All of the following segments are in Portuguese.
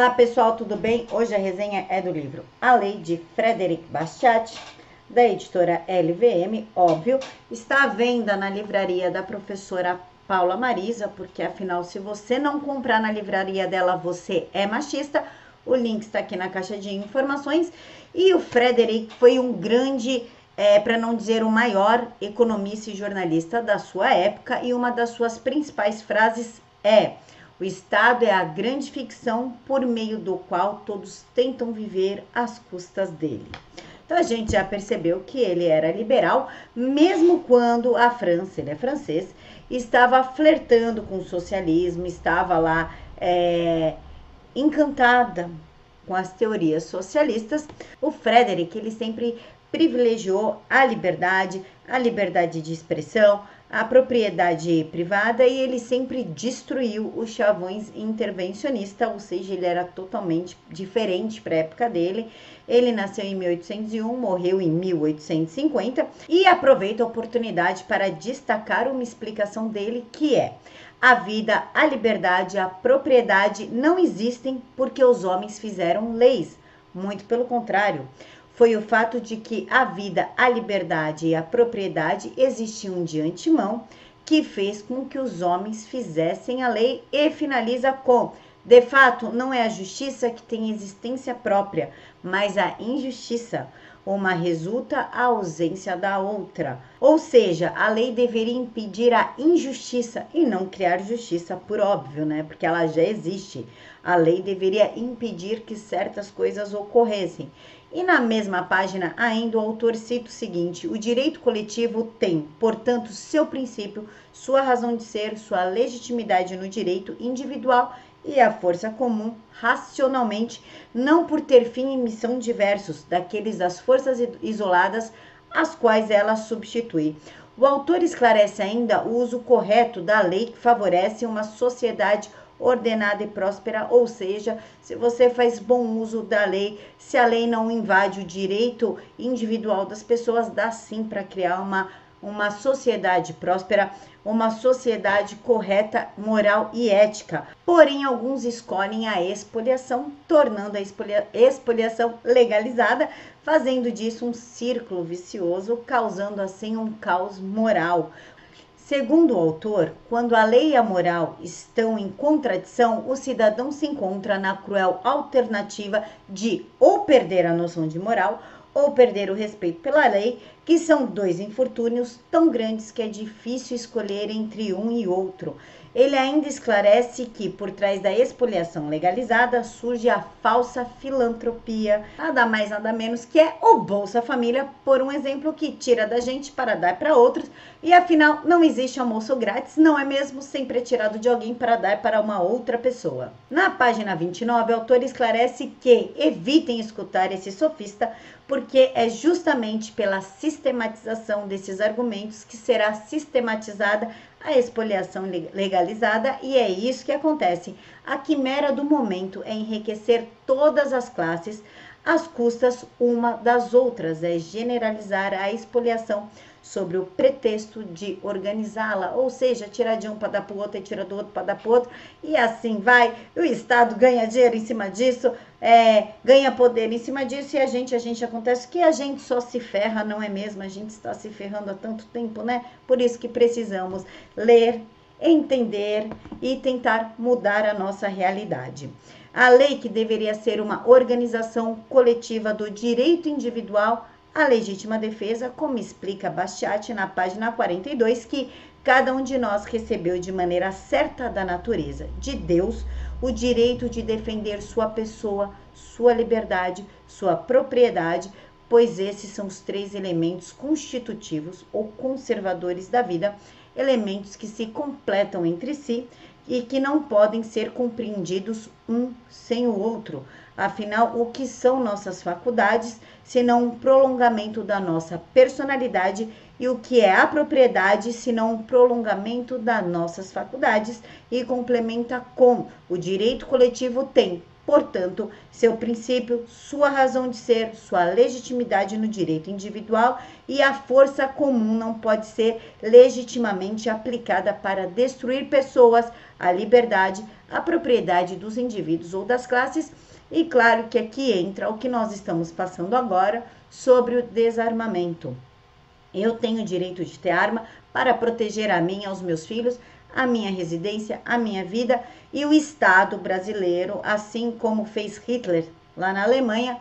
Olá pessoal, tudo bem? Hoje a resenha é do livro A Lei de Frederic Bastiat, da editora LVM, óbvio. Está à venda na livraria da professora Paula Marisa, porque afinal, se você não comprar na livraria dela, você é machista. O link está aqui na caixa de informações. E o Frederic foi um grande, é, para não dizer o maior, economista e jornalista da sua época, e uma das suas principais frases é o Estado é a grande ficção por meio do qual todos tentam viver às custas dele. Então a gente já percebeu que ele era liberal, mesmo quando a França, ele é francês, estava flertando com o socialismo, estava lá é, encantada com as teorias socialistas. O Frederick, ele sempre privilegiou a liberdade, a liberdade de expressão, a propriedade privada e ele sempre destruiu os chavões intervencionista, ou seja, ele era totalmente diferente para a época dele. Ele nasceu em 1801, morreu em 1850 e aproveita a oportunidade para destacar uma explicação dele que é: a vida, a liberdade, a propriedade não existem porque os homens fizeram leis. Muito pelo contrário foi o fato de que a vida, a liberdade e a propriedade existiam de antemão, que fez com que os homens fizessem a lei e finaliza com de fato, não é a justiça que tem existência própria, mas a injustiça. Uma resulta a ausência da outra. Ou seja, a lei deveria impedir a injustiça e não criar justiça, por óbvio, né? Porque ela já existe. A lei deveria impedir que certas coisas ocorressem. E na mesma página, ainda o autor cita o seguinte: o direito coletivo tem, portanto, seu princípio, sua razão de ser, sua legitimidade no direito individual e a força comum racionalmente, não por ter fim e missão diversos daqueles das forças isoladas as quais ela substitui. O autor esclarece ainda o uso correto da lei que favorece uma sociedade ordenada e próspera, ou seja, se você faz bom uso da lei, se a lei não invade o direito individual das pessoas, dá sim para criar uma, uma sociedade próspera, uma sociedade correta, moral e ética. Porém, alguns escolhem a expoliação, tornando a expolia, expoliação legalizada, fazendo disso um círculo vicioso, causando assim um caos moral. Segundo o autor, quando a lei e a moral estão em contradição, o cidadão se encontra na cruel alternativa de ou perder a noção de moral ou perder o respeito pela lei, que são dois infortúnios tão grandes que é difícil escolher entre um e outro. Ele ainda esclarece que por trás da expoliação legalizada surge a falsa filantropia, nada mais nada menos que é o Bolsa Família, por um exemplo que tira da gente para dar para outros, e afinal não existe almoço grátis, não é mesmo sempre é tirado de alguém para dar para uma outra pessoa. Na página 29, o autor esclarece que evitem escutar esse sofista, porque é justamente pela sistematização desses argumentos que será sistematizada a expoliação legalizada e é isso que acontece. A quimera do momento é enriquecer todas as classes às custas uma das outras, é generalizar a expoliação sobre o pretexto de organizá-la, ou seja, tirar de um para dar para o outro e tirar do outro para dar para o outro, e assim vai. O Estado ganha dinheiro em cima disso, é, ganha poder em cima disso, e a gente, a gente acontece que a gente só se ferra, não é mesmo? A gente está se ferrando há tanto tempo, né? Por isso que precisamos ler, entender e tentar mudar a nossa realidade. A lei que deveria ser uma organização coletiva do direito individual a legítima defesa, como explica Bastiat na página 42, que cada um de nós recebeu de maneira certa da natureza de Deus o direito de defender sua pessoa, sua liberdade, sua propriedade, pois esses são os três elementos constitutivos ou conservadores da vida, elementos que se completam entre si e que não podem ser compreendidos um sem o outro. Afinal, o que são nossas faculdades, senão um prolongamento da nossa personalidade, e o que é a propriedade, senão um prolongamento das nossas faculdades, e complementa com o direito coletivo tem Portanto, seu princípio, sua razão de ser, sua legitimidade no direito individual e a força comum não pode ser legitimamente aplicada para destruir pessoas, a liberdade, a propriedade dos indivíduos ou das classes. E claro que aqui entra o que nós estamos passando agora sobre o desarmamento. Eu tenho direito de ter arma para proteger a mim e aos meus filhos, a minha residência, a minha vida e o Estado brasileiro, assim como fez Hitler lá na Alemanha,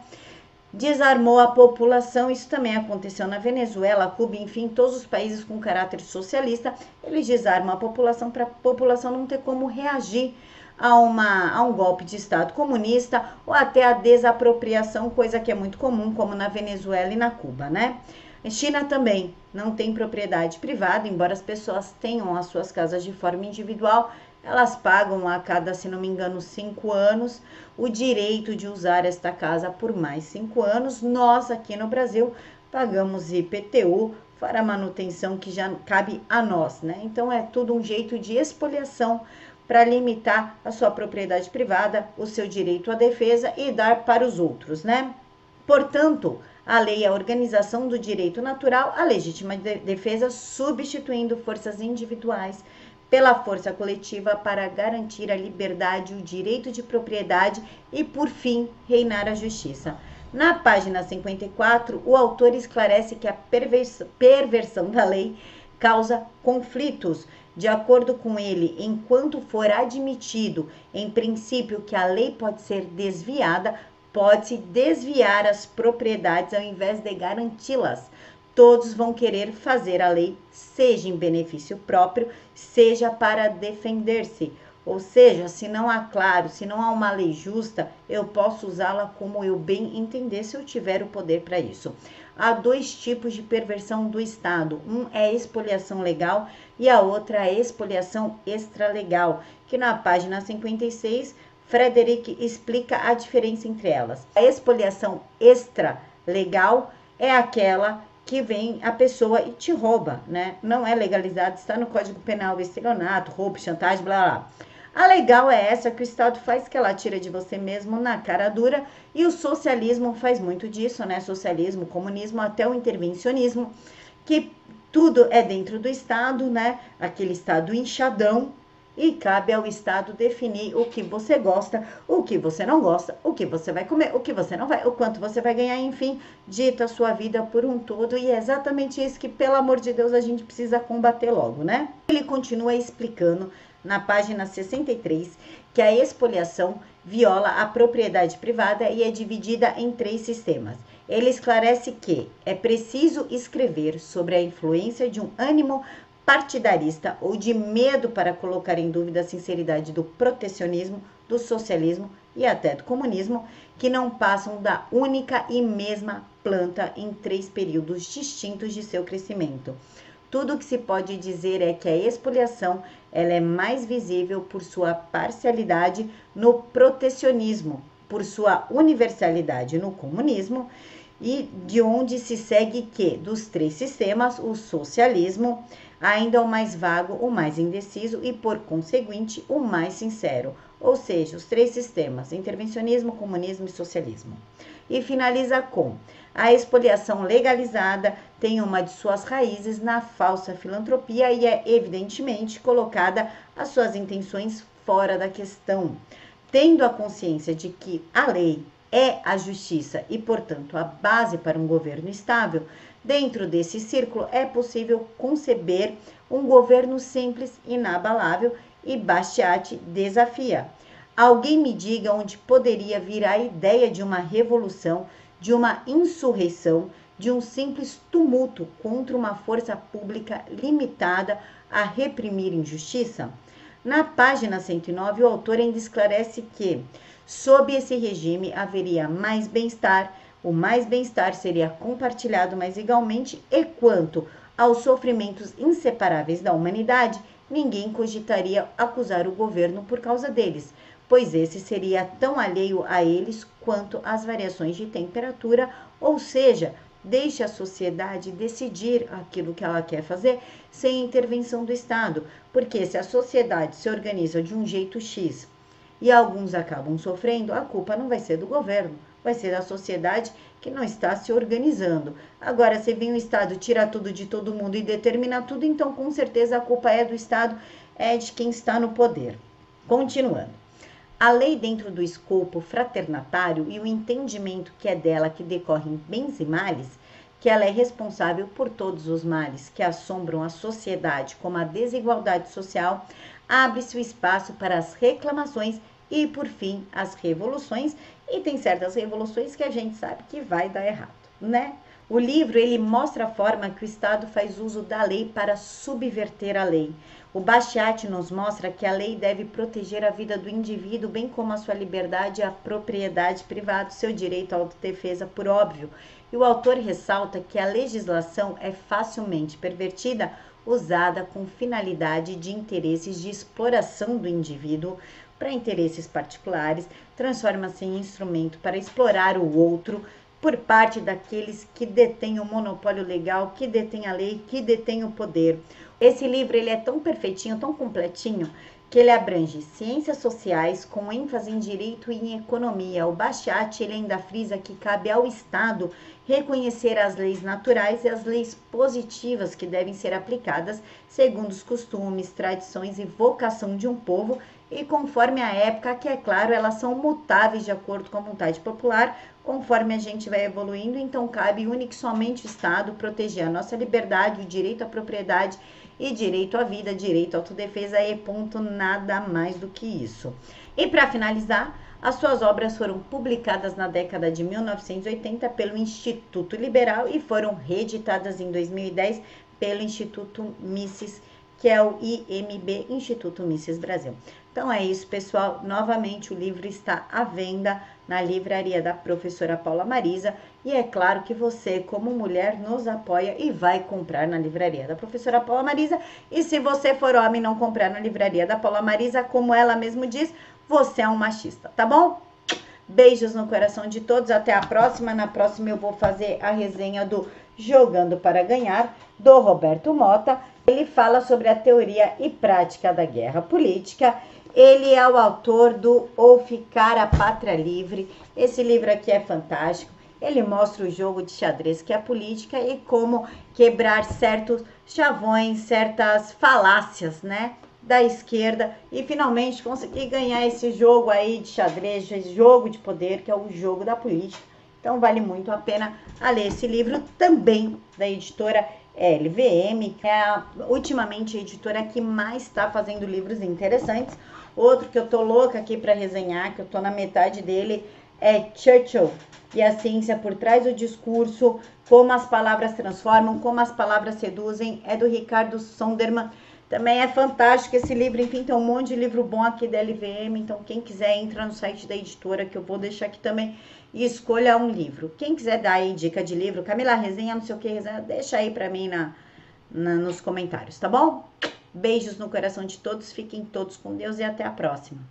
desarmou a população. Isso também aconteceu na Venezuela, Cuba, enfim, todos os países com caráter socialista, eles desarmam a população para a população não ter como reagir a, uma, a um golpe de Estado comunista ou até a desapropriação, coisa que é muito comum, como na Venezuela e na Cuba, né? China também não tem propriedade privada, embora as pessoas tenham as suas casas de forma individual, elas pagam a cada, se não me engano, cinco anos o direito de usar esta casa por mais cinco anos. Nós aqui no Brasil pagamos IPTU para manutenção que já cabe a nós, né? Então é tudo um jeito de expoliação para limitar a sua propriedade privada, o seu direito à defesa e dar para os outros, né? Portanto, a lei a organização do direito natural à legítima defesa, substituindo forças individuais pela força coletiva para garantir a liberdade, o direito de propriedade e, por fim, reinar a justiça. Na página 54, o autor esclarece que a perversão da lei causa conflitos. De acordo com ele, enquanto for admitido, em princípio, que a lei pode ser desviada, pode-se desviar as propriedades ao invés de garanti-las todos vão querer fazer a lei, seja em benefício próprio, seja para defender-se. Ou seja, se não há claro, se não há uma lei justa, eu posso usá-la como eu bem entender se eu tiver o poder para isso. Há dois tipos de perversão do Estado. Um é a expoliação legal e a outra é a expoliação extralegal, que na página 56 Frederick explica a diferença entre elas. A expoliação extralegal é aquela que vem a pessoa e te rouba, né? Não é legalizado, está no Código Penal estelionato, roubo, chantagem, blá blá. A legal é essa que o Estado faz, que ela tira de você mesmo na cara dura, e o socialismo faz muito disso, né? Socialismo, comunismo, até o intervencionismo, que tudo é dentro do Estado, né? Aquele Estado inchadão, e cabe ao Estado definir o que você gosta, o que você não gosta, o que você vai comer, o que você não vai, o quanto você vai ganhar, enfim, dita a sua vida por um todo. E é exatamente isso que, pelo amor de Deus, a gente precisa combater logo, né? Ele continua explicando na página 63 que a expoliação viola a propriedade privada e é dividida em três sistemas. Ele esclarece que é preciso escrever sobre a influência de um ânimo partidarista ou de medo para colocar em dúvida a sinceridade do protecionismo, do socialismo e até do comunismo, que não passam da única e mesma planta em três períodos distintos de seu crescimento. Tudo o que se pode dizer é que a expoliação ela é mais visível por sua parcialidade no protecionismo, por sua universalidade no comunismo e de onde se segue que dos três sistemas o socialismo ainda o mais vago, o mais indeciso e, por conseguinte, o mais sincero, ou seja, os três sistemas: intervencionismo, comunismo e socialismo. E finaliza com: a expoliação legalizada tem uma de suas raízes na falsa filantropia e é evidentemente colocada as suas intenções fora da questão. Tendo a consciência de que a lei é a justiça e, portanto, a base para um governo estável, Dentro desse círculo é possível conceber um governo simples, inabalável e Bastiat desafia. Alguém me diga onde poderia vir a ideia de uma revolução, de uma insurreição, de um simples tumulto contra uma força pública limitada a reprimir injustiça? Na página 109, o autor ainda esclarece que, sob esse regime, haveria mais bem-estar, o mais bem-estar seria compartilhado mais igualmente e quanto aos sofrimentos inseparáveis da humanidade, ninguém cogitaria acusar o governo por causa deles, pois esse seria tão alheio a eles quanto às variações de temperatura, ou seja, deixe a sociedade decidir aquilo que ela quer fazer sem intervenção do Estado, porque se a sociedade se organiza de um jeito X e alguns acabam sofrendo, a culpa não vai ser do governo, vai ser a sociedade que não está se organizando. Agora, se vem o Estado tirar tudo de todo mundo e determinar tudo, então com certeza a culpa é do Estado, é de quem está no poder. Continuando. A lei dentro do escopo fraternatário e o entendimento que é dela que decorrem bens e males, que ela é responsável por todos os males que assombram a sociedade, como a desigualdade social, abre-se o espaço para as reclamações e, por fim, as revoluções. E tem certas revoluções que a gente sabe que vai dar errado, né? O livro ele mostra a forma que o Estado faz uso da lei para subverter a lei. O Bastiat nos mostra que a lei deve proteger a vida do indivíduo, bem como a sua liberdade e a propriedade privada, seu direito à autodefesa, por óbvio. E o autor ressalta que a legislação é facilmente pervertida, usada com finalidade de interesses de exploração do indivíduo para interesses particulares, transforma-se em instrumento para explorar o outro, por parte daqueles que detêm o monopólio legal, que detêm a lei, que detêm o poder. Esse livro ele é tão perfeitinho, tão completinho, que ele abrange ciências sociais com ênfase em direito e em economia. O Bachat ele ainda frisa que cabe ao Estado reconhecer as leis naturais e as leis positivas que devem ser aplicadas segundo os costumes, tradições e vocação de um povo e conforme a época, que é claro, elas são mutáveis de acordo com a vontade popular, conforme a gente vai evoluindo, então cabe único somente o Estado proteger a nossa liberdade, o direito à propriedade e direito à vida, direito à autodefesa e ponto, nada mais do que isso. E para finalizar, as suas obras foram publicadas na década de 1980 pelo Instituto Liberal e foram reeditadas em 2010 pelo Instituto Mises, que é o IMB, Instituto Mises Brasil. Então é isso, pessoal. Novamente, o livro está à venda na livraria da professora Paula Marisa. E é claro que você, como mulher, nos apoia e vai comprar na livraria da professora Paula Marisa. E se você for homem e não comprar na livraria da Paula Marisa, como ela mesmo diz, você é um machista, tá bom? Beijos no coração de todos. Até a próxima. Na próxima eu vou fazer a resenha do Jogando para Ganhar, do Roberto Mota. Ele fala sobre a teoria e prática da guerra política ele é o autor do Ou Ficar a Pátria Livre. Esse livro aqui é fantástico. Ele mostra o jogo de xadrez que é a política e como quebrar certos chavões, certas falácias, né? Da esquerda e finalmente conseguir ganhar esse jogo aí de xadrez, esse jogo de poder, que é o jogo da política. Então vale muito a pena a ler esse livro também da editora LVM, que é a, ultimamente a editora que mais está fazendo livros interessantes. Outro que eu tô louca aqui para resenhar, que eu tô na metade dele, é Churchill e a ciência por trás do discurso, como as palavras transformam, como as palavras seduzem, é do Ricardo Sonderman. Também é fantástico esse livro, enfim, tem um monte de livro bom aqui da LVM, então quem quiser entra no site da editora que eu vou deixar aqui também e escolha um livro. Quem quiser dar aí dica de livro, Camila resenha, não sei o que, resenha, deixa aí para mim na, na, nos comentários, tá bom? Beijos no coração de todos, fiquem todos com Deus e até a próxima.